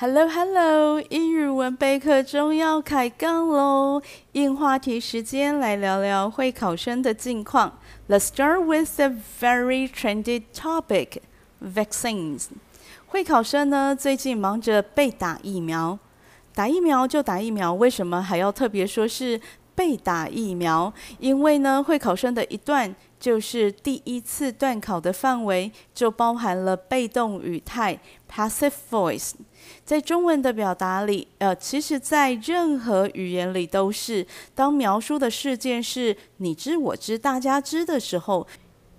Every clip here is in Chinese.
Hello Hello，英语文备课中要开杠喽！应话题时间来聊聊会考生的近况。Let's start with a very trendy topic: vaccines. 会考生呢，最近忙着被打疫苗，打疫苗就打疫苗，为什么还要特别说是被打疫苗？因为呢，会考生的一段。就是第一次段考的范围就包含了被动语态 （passive voice）。在中文的表达里，呃，其实在任何语言里都是，当描述的事件是你知我知大家知的时候，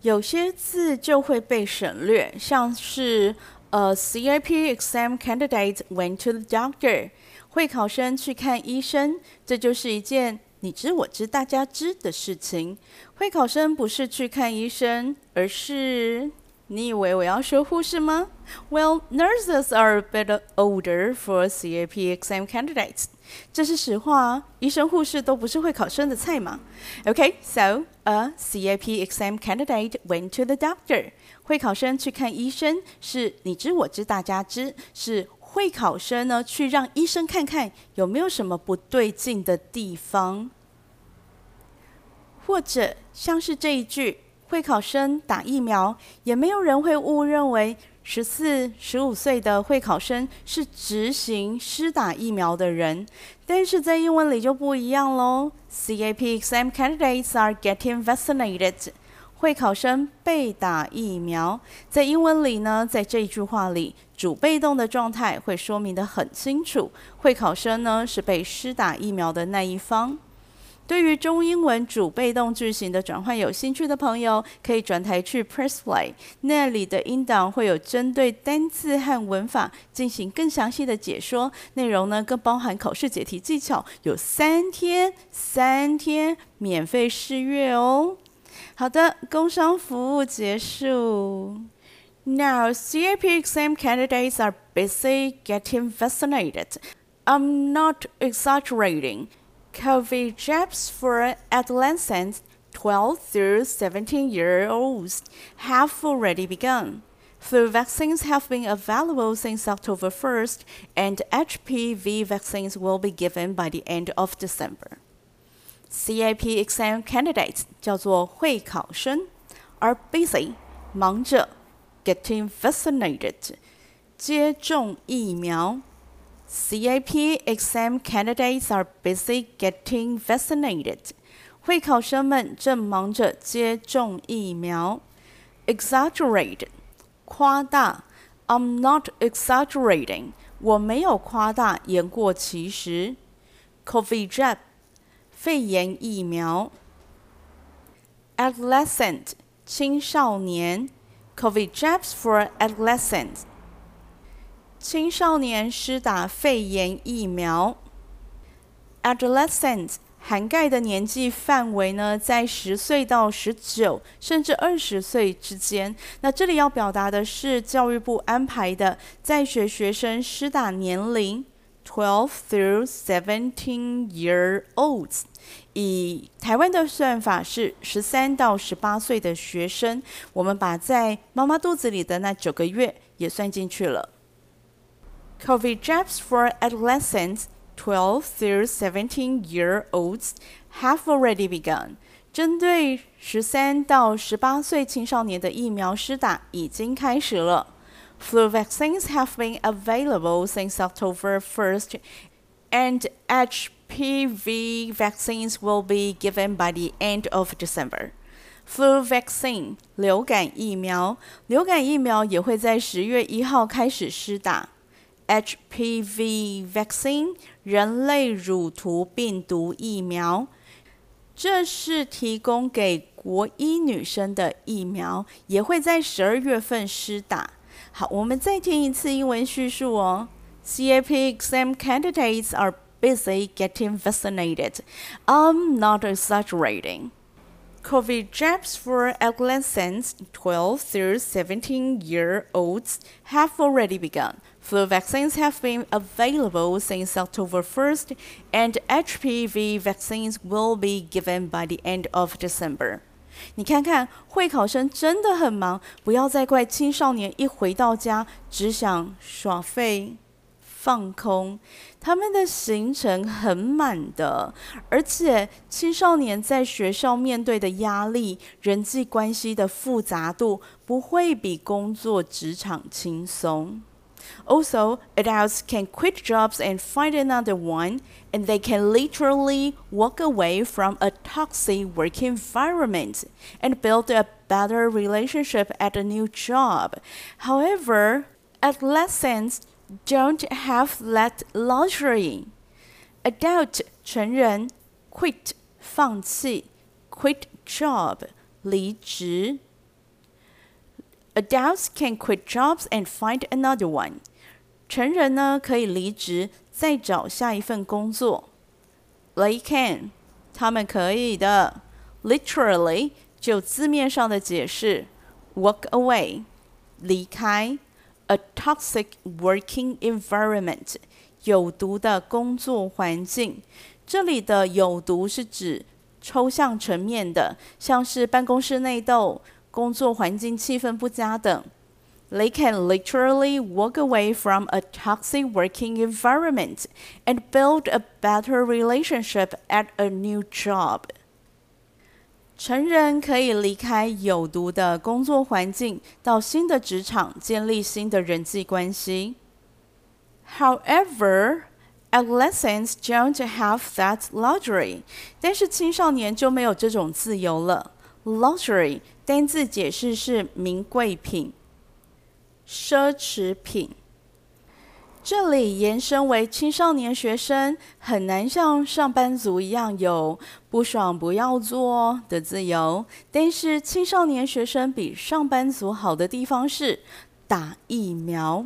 有些字就会被省略，像是呃，CIP exam candidate went to the doctor，会考生去看医生，这就是一件。你知我知大家知的事情，会考生不是去看医生，而是你以为我要说护士吗？Well, nurses are a bit older for CAP exam candidates。这是实话，医生护士都不是会考生的菜嘛。Okay, so a CAP exam candidate went to the doctor。会考生去看医生，是你知我知大家知，是。会考生呢，去让医生看看有没有什么不对劲的地方，或者像是这一句，会考生打疫苗，也没有人会误认为十四、十五岁的会考生是执行施打疫苗的人，但是在英文里就不一样喽。CAP exam candidates are getting vaccinated. 会考生被打疫苗，在英文里呢，在这一句话里，主被动的状态会说明得很清楚。会考生呢是被施打疫苗的那一方。对于中英文主被动句型的转换有兴趣的朋友，可以转台去 Press Play，那里的音档会有针对单字和文法进行更详细的解说，内容呢更包含考试解题技巧，有三天三天免费试阅哦。好的，工商服务结束。Now, CAP exam candidates are busy getting vaccinated. I'm not exaggerating. COVID jabs for adolescents 12 through 17 year olds have already begun. Flu vaccines have been available since October 1st, and HPV vaccines will be given by the end of December. CAP exam candidates 叫做会考生，are busy 忙着 getting vaccinated 接种疫苗。CAP exam candidates are busy getting vaccinated。会考生们正忙着接种疫苗。Exaggerate 夸大，I'm not exaggerating，我没有夸大言过其实。COVID jab 肺炎疫苗，adolescent 青少年，COVID jabs for adolescents，青少年施打肺炎疫苗，adolescent 涵盖的年纪范围呢，在十岁到十九，甚至二十岁之间。那这里要表达的是教育部安排的在学学生施打年龄。Twelve through seventeen year olds，以台湾的算法是十三到十八岁的学生，我们把在妈妈肚子里的那九个月也算进去了。COVID jabs for adolescents twelve through seventeen year olds have already begun。针对十三到十八岁青少年的疫苗施打已经开始了。 Flu vaccines have been available since October 1st, and HPV vaccines will be given by the end of December. Flu vaccine 流感疫苗，流感疫苗也会在十月一号开始施打。HPV vaccine 人类乳突病毒疫苗，这是提供给国一女生的疫苗，也会在十二月份施打。 好，我们再听一次英文叙述哦。CAP exam candidates are busy getting vaccinated. I'm not exaggerating. COVID jabs for adolescents 12 through 17 year olds have already begun. Flu vaccines have been available since October 1st, and HPV vaccines will be given by the end of December. 你看看，会考生真的很忙，不要再怪青少年一回到家只想耍废、放空，他们的行程很满的，而且青少年在学校面对的压力、人际关系的复杂度，不会比工作职场轻松。Also, adults can quit jobs and find another one, and they can literally walk away from a toxic work environment and build a better relationship at a new job. However, adolescents don't have that luxury. Adult 成人 quit 放弃 quit job 离职。 Adults can quit jobs and find another one. 成人呢可以离职再找下一份工作。They can，他们可以的。Literally 就字面上的解释，walk away，离开。A toxic working environment，有毒的工作环境。这里的有毒是指抽象层面的，像是办公室内斗、 工作环境气氛不佳等。They can literally walk away from a toxic working environment and build a better relationship at a new job. 成人可以离开有毒的工作环境，到新的职场建立新的人际关系。However, adolescents don't have that luxury. 但是青少年就没有这种自由了。Luxury 单字解释是名贵品、奢侈品。这里延伸为青少年学生很难像上班族一样有不爽不要做的自由，但是青少年学生比上班族好的地方是打疫苗。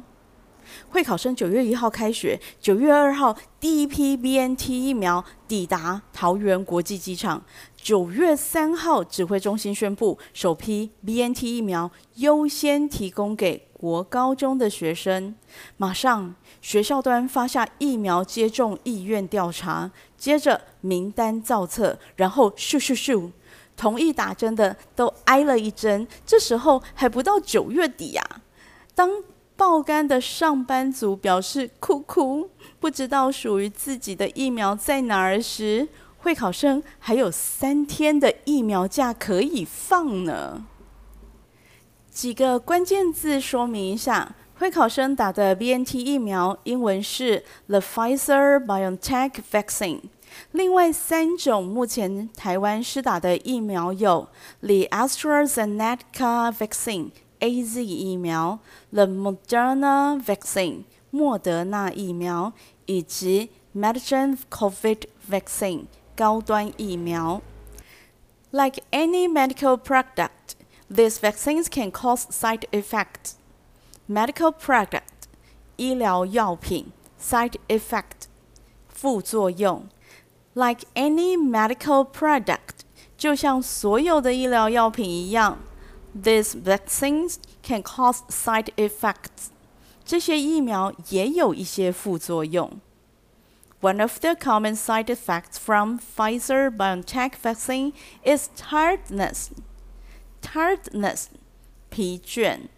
会考生九月一号开学，九月二号第一批 BNT 疫苗抵达桃园国际机场，九月三号指挥中心宣布首批 BNT 疫苗优先提供给国高中的学生，马上学校端发下疫苗接种意愿调查，接着名单造册，然后咻咻咻，同意打针的都挨了一针。这时候还不到九月底呀、啊，当爆肝的上班族表示哭哭，不知道属于自己的疫苗在哪儿时，会考生还有三天的疫苗假可以放呢。几个关键字说明一下，会考生打的 BNT 疫苗，英文是 The Pfizer BioNTech Vaccine。另外三种目前台湾施打的疫苗有 The AstraZeneca Vaccine Vaccine（AZ 疫苗）、The Moderna Vaccine（ 莫德纳疫苗）以及 Medigen COVID Vaccine（ 高端疫苗）。Like any medical product. These vaccines can cause side effects. Medical product 医疗药品 side effect 副作用。Like any medical product 就像所有的医疗药品一样 ，these vaccines can cause side effects。这些疫苗也有一些副作用。One of the common side effects from Pfizer BioNTech vaccine is tiredness. Tiredness，疲倦。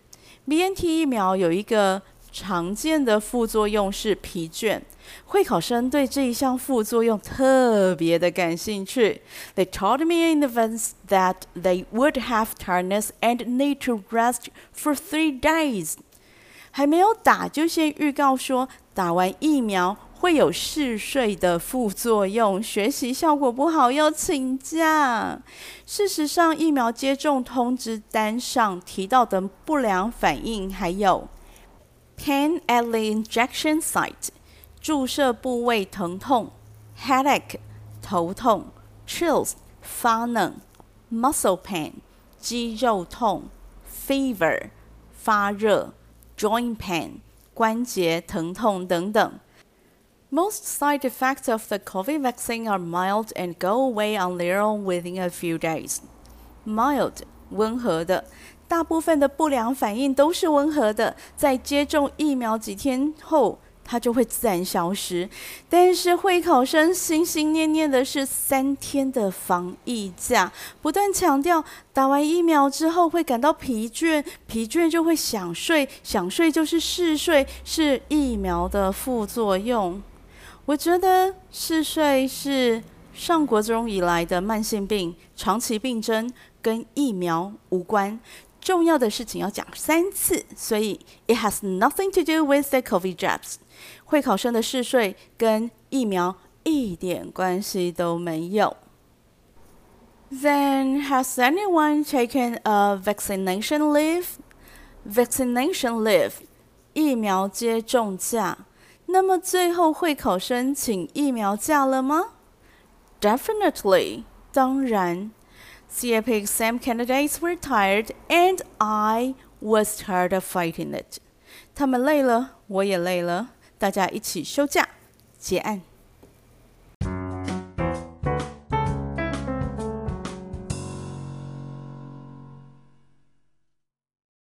BNT 疫苗有一个 常见的副作用是疲倦，会考生对这一项副作用特别的感兴趣。They told me in advance that they would have tiredness and need to rest for three days。还没有打就先预告说打完疫苗。会有嗜睡的副作用，学习效果不好要请假。事实上，疫苗接种通知单上提到的不良反应还有 ：pain at the injection site（ 注射部位疼痛）、headache（ 头痛）、chills（ 发冷）、muscle pain（ 肌肉痛）、fever（ 发热）、joint pain（ 关节疼痛）等等。Most side effects of the COVID vaccine are mild and go away on their own within a few days. Mild，温和的， 大部分的不良反应都是温和的，在接种疫苗几天后它就会自然消失。但是会考生心心念念的是三天的防疫假，不断强调打完疫苗之后会感到疲倦，疲倦就会想睡，想睡就是嗜睡，是疫苗的副作用。我觉得嗜睡是上国中以来的慢性病，长期病症跟疫苗无关。重要的事情要讲三次，所以 it has nothing to do with the COVID jabs。会考生的嗜睡跟疫苗一点关系都没有。Then has anyone taken a vaccination leave? Vaccination leave，疫苗接种假。那么最后会考生请疫苗假了吗？Definitely，当然。CFA exam candidates were tired, and I was tired of fighting it. 他们累了，我也累了，大家一起休假结案。